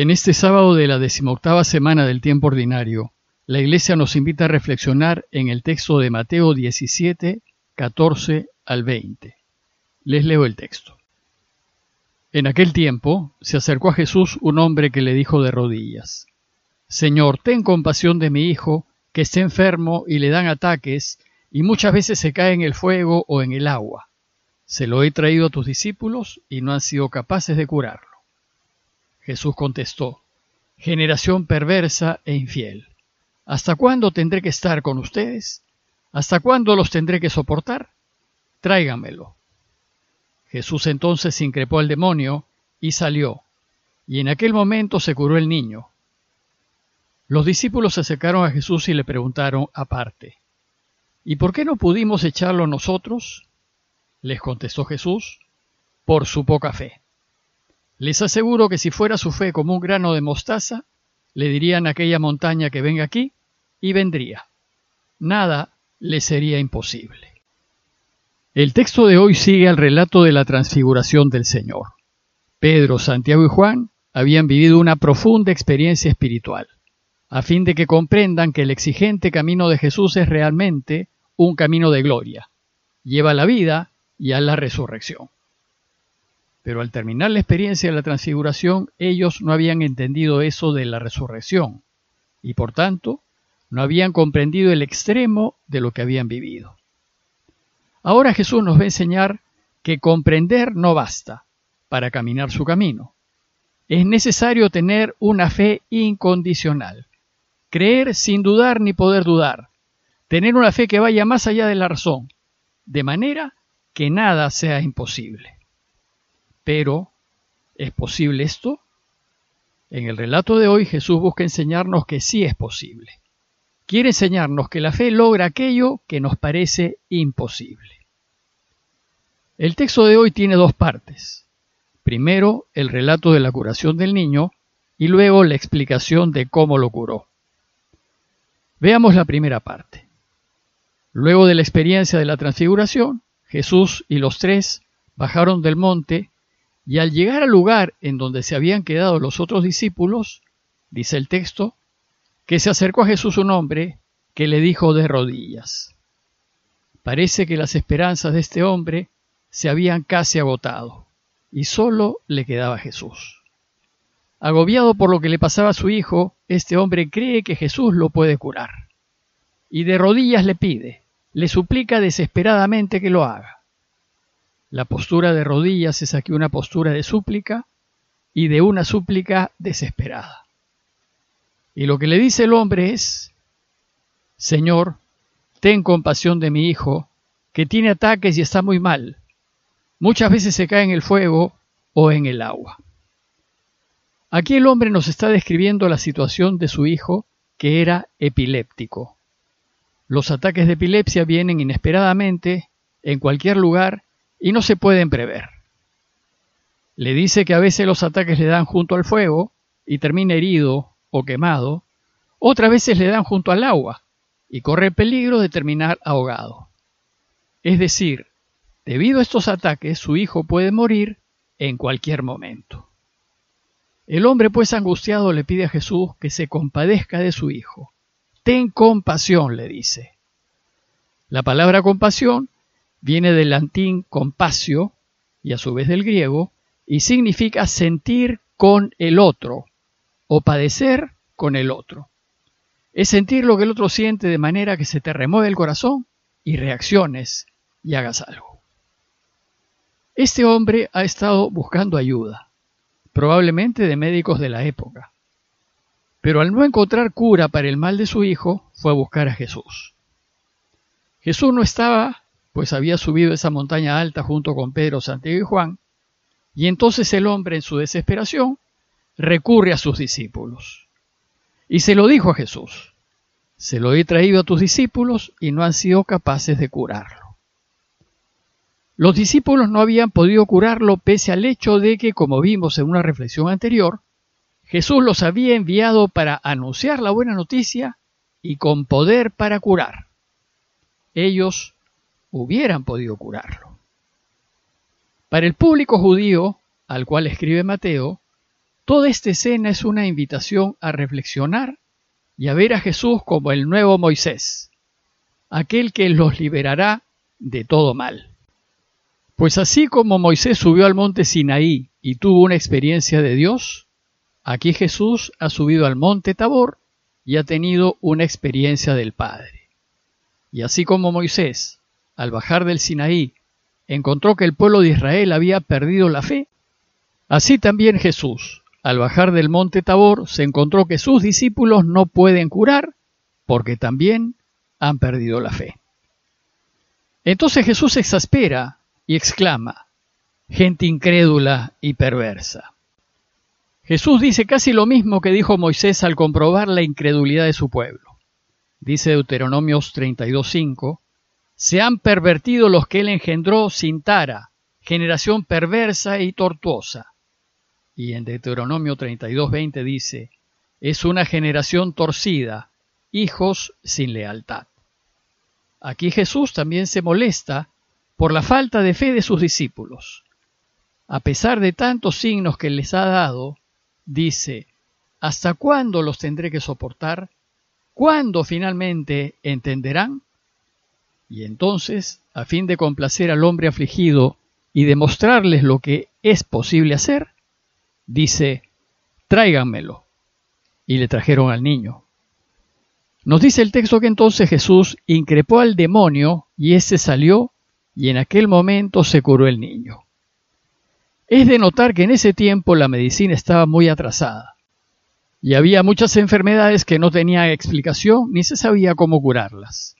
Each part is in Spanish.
En este sábado de la decimoctava semana del tiempo ordinario, la Iglesia nos invita a reflexionar en el texto de Mateo 17, 14 al 20. Les leo el texto. En aquel tiempo se acercó a Jesús un hombre que le dijo de rodillas, Señor, ten compasión de mi hijo, que está enfermo y le dan ataques, y muchas veces se cae en el fuego o en el agua. Se lo he traído a tus discípulos y no han sido capaces de curarlo. Jesús contestó, Generación perversa e infiel. ¿Hasta cuándo tendré que estar con ustedes? ¿Hasta cuándo los tendré que soportar? Tráigamelo. Jesús entonces increpó al demonio y salió, y en aquel momento se curó el niño. Los discípulos se acercaron a Jesús y le preguntaron aparte, ¿Y por qué no pudimos echarlo nosotros? Les contestó Jesús, por su poca fe. Les aseguro que si fuera su fe como un grano de mostaza, le dirían a aquella montaña que venga aquí, y vendría. Nada le sería imposible. El texto de hoy sigue al relato de la transfiguración del Señor. Pedro, Santiago y Juan habían vivido una profunda experiencia espiritual, a fin de que comprendan que el exigente camino de Jesús es realmente un camino de gloria, lleva a la vida y a la resurrección. Pero al terminar la experiencia de la transfiguración, ellos no habían entendido eso de la resurrección, y por tanto no habían comprendido el extremo de lo que habían vivido. Ahora Jesús nos va a enseñar que comprender no basta para caminar su camino. Es necesario tener una fe incondicional, creer sin dudar ni poder dudar, tener una fe que vaya más allá de la razón, de manera que nada sea imposible. Pero, ¿es posible esto? En el relato de hoy Jesús busca enseñarnos que sí es posible quiere enseñarnos que la fe logra aquello que nos parece imposible. El texto de hoy tiene dos partes. Primero, el relato de la curación del niño y luego la explicación de cómo lo curó. Veamos la primera parte. Luego de la experiencia de la transfiguración, Jesús y los tres bajaron del monte y al llegar al lugar en donde se habían quedado los otros discípulos, dice el texto, que se acercó a Jesús un hombre que le dijo de rodillas. Parece que las esperanzas de este hombre se habían casi agotado y solo le quedaba Jesús. Agobiado por lo que le pasaba a su hijo, este hombre cree que Jesús lo puede curar. Y de rodillas le pide, le suplica desesperadamente que lo haga. La postura de rodillas es aquí una postura de súplica y de una súplica desesperada. Y lo que le dice el hombre es, Señor, ten compasión de mi hijo, que tiene ataques y está muy mal. Muchas veces se cae en el fuego o en el agua. Aquí el hombre nos está describiendo la situación de su hijo, que era epiléptico. Los ataques de epilepsia vienen inesperadamente, en cualquier lugar, y no se pueden prever. Le dice que a veces los ataques le dan junto al fuego y termina herido o quemado, otras veces le dan junto al agua y corre el peligro de terminar ahogado. Es decir, debido a estos ataques, su hijo puede morir en cualquier momento. El hombre pues angustiado le pide a Jesús que se compadezca de su hijo. Ten compasión, le dice. La palabra compasión viene del latín compasio y a su vez del griego y significa sentir con el otro o padecer con el otro. Es sentir lo que el otro siente de manera que se te remueve el corazón y reacciones y hagas algo. Este hombre ha estado buscando ayuda, probablemente de médicos de la época, pero al no encontrar cura para el mal de su hijo, fue a buscar a Jesús. Jesús no estaba, pues había subido esa montaña alta junto con Pedro, Santiago y Juan, y entonces el hombre en su desesperación recurre a sus discípulos. Y se lo dijo a Jesús, se lo he traído a tus discípulos y no han sido capaces de curarlo. Los discípulos no habían podido curarlo pese al hecho de que, como vimos en una reflexión anterior, Jesús los había enviado para anunciar la buena noticia y con poder para curar. Ellos hubieran podido curarlo. Para el público judío, al cual escribe Mateo, Toda esta escena es una invitación a reflexionar y a ver a Jesús como el nuevo Moisés, aquel que los liberará de todo mal. Pues así como Moisés subió al monte Sinaí y tuvo una experiencia de Dios, aquí Jesús ha subido al monte Tabor y ha tenido una experiencia del Padre. Y así como Moisés, al bajar del Sinaí, encontró que el pueblo de Israel había perdido la fe, así también Jesús, al bajar del monte Tabor, se encontró que sus discípulos no pueden curar porque también han perdido la fe. Entonces Jesús se exaspera y exclama, gente incrédula y perversa. Jesús dice casi lo mismo que dijo Moisés al comprobar la incredulidad de su pueblo. Dice Deuteronomios 32.5, se han pervertido los que él engendró sin tara, generación perversa y tortuosa. Y en Deuteronomio 32.20 dice, es una generación torcida, hijos sin lealtad. Aquí Jesús también se molesta por la falta de fe de sus discípulos. A pesar de tantos signos que les ha dado, dice, ¿hasta cuándo los tendré que soportar? ¿Cuándo finalmente entenderán? Y entonces, a fin de complacer al hombre afligido y demostrarles lo que es posible hacer, dice, tráiganmelo. Y le trajeron al niño. Nos dice el texto que entonces Jesús increpó al demonio y éste salió y en aquel momento se curó el niño. Es de notar que en ese tiempo la medicina estaba muy atrasada y había muchas enfermedades que no tenían explicación ni se sabía cómo curarlas.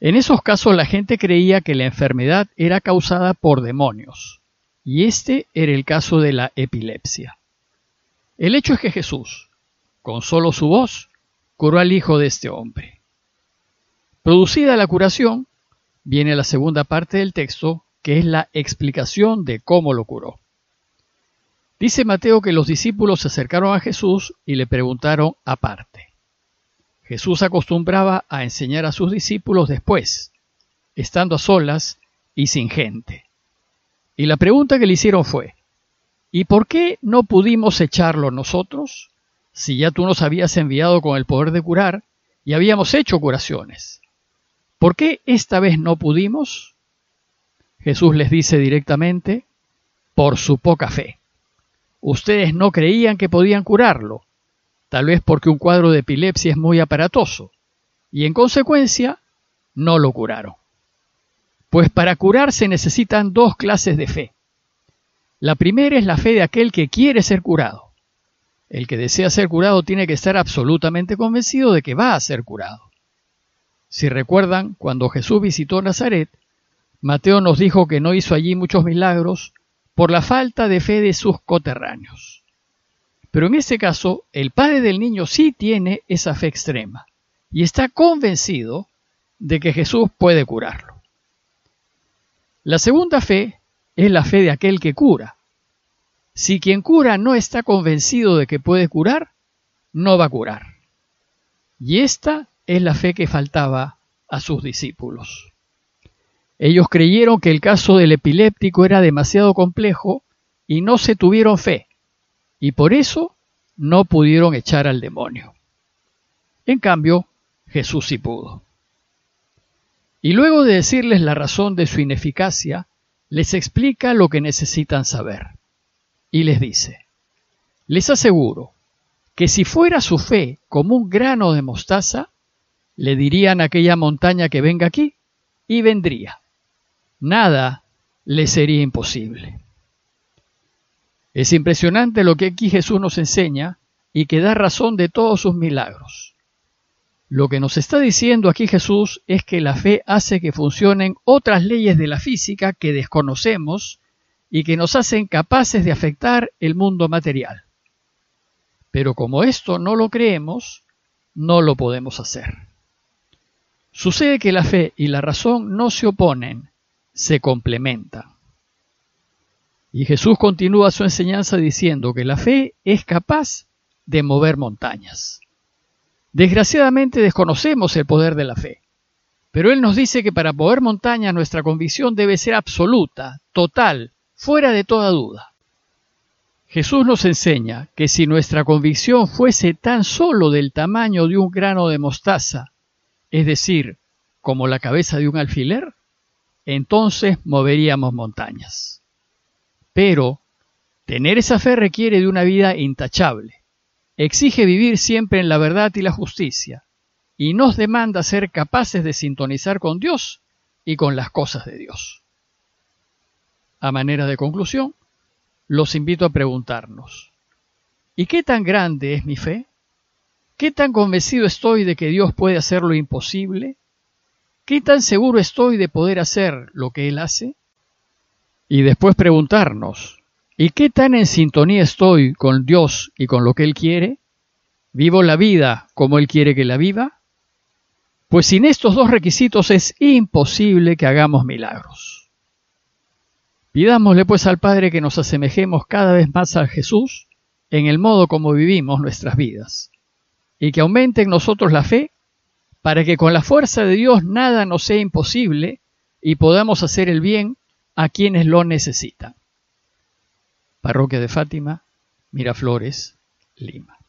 En esos casos la gente creía que la enfermedad era causada por demonios y este era el caso de la epilepsia. El hecho es que Jesús, con solo su voz, curó al hijo de este hombre. Producida la curación, viene la segunda parte del texto, que es la explicación de cómo lo curó. Dice Mateo que los discípulos se acercaron a Jesús y le preguntaron aparte. Jesús acostumbraba a enseñar a sus discípulos después, estando a solas y sin gente. Y la pregunta que le hicieron fue, ¿y por qué no pudimos echarlo nosotros? si ya tú nos habías enviado con el poder de curar y habíamos hecho curaciones? ¿Por qué esta vez no pudimos? Jesús les dice directamente, por su poca fe. Ustedes no creían que podían curarlo, tal vez porque un cuadro de epilepsia es muy aparatoso, y en consecuencia no lo curaron. Pues para curar se necesitan dos clases de fe. La primera es la fe de aquel que quiere ser curado. El que desea ser curado tiene que estar absolutamente convencido de que va a ser curado. Si recuerdan, cuando Jesús visitó Nazaret, Mateo nos dijo que no hizo allí muchos milagros por la falta de fe de sus coterráneos. Pero en este caso, el padre del niño sí tiene esa fe extrema y está convencido de que Jesús puede curarlo. La segunda fe es la fe de aquel que cura, si quien cura no está convencido de que puede curar, no va a curar. Y esta es la fe que faltaba a sus discípulos. Ellos creyeron que el caso del epiléptico era demasiado complejo y no se tuvieron fe, y por eso no pudieron echar al demonio. En cambio, Jesús sí pudo. Y luego de decirles la razón de su ineficacia, les explica lo que necesitan saber y les dice, les aseguro que si fuera su fe como un grano de mostaza, le dirían a aquella montaña que venga aquí y vendría. Nada le sería imposible. Es impresionante lo que aquí Jesús nos enseña y que da razón de todos sus milagros. Lo que nos está diciendo aquí Jesús es que la fe hace que funcionen otras leyes de la física que desconocemos y que nos hacen capaces de afectar el mundo material. Pero como esto no lo creemos, no lo podemos hacer. Sucede que la fe y la razón no se oponen, se complementan. Y Jesús continúa su enseñanza diciendo que la fe es capaz de mover montañas. Desgraciadamente desconocemos el poder de la fe, pero Él nos dice que para mover montañas nuestra convicción debe ser absoluta, total, fuera de toda duda. Jesús nos enseña que si nuestra convicción fuese tan solo del tamaño de un grano de mostaza, es decir, como la cabeza de un alfiler, entonces moveríamos montañas. Pero tener esa fe requiere de una vida intachable. Exige vivir siempre en la verdad y la justicia, y nos demanda ser capaces de sintonizar con Dios y con las cosas de Dios. A manera de conclusión, los invito a preguntarnos, ¿y qué tan grande es mi fe? ¿Qué tan convencido estoy de que Dios puede hacer lo imposible? ¿Qué tan seguro estoy de poder hacer lo que Él hace? Y después preguntarnos, ¿y qué tan en sintonía estoy con Dios y con lo que Él quiere? ¿Vivo la vida como Él quiere que la viva? Pues sin estos dos requisitos es imposible que hagamos milagros. Pidámosle pues al Padre que nos asemejemos cada vez más a Jesús en el modo como vivimos nuestras vidas, y que aumente en nosotros la fe para que con la fuerza de Dios nada nos sea imposible y podamos hacer el bien a quienes lo necesitan. Parroquia de Fátima, Miraflores, Lima.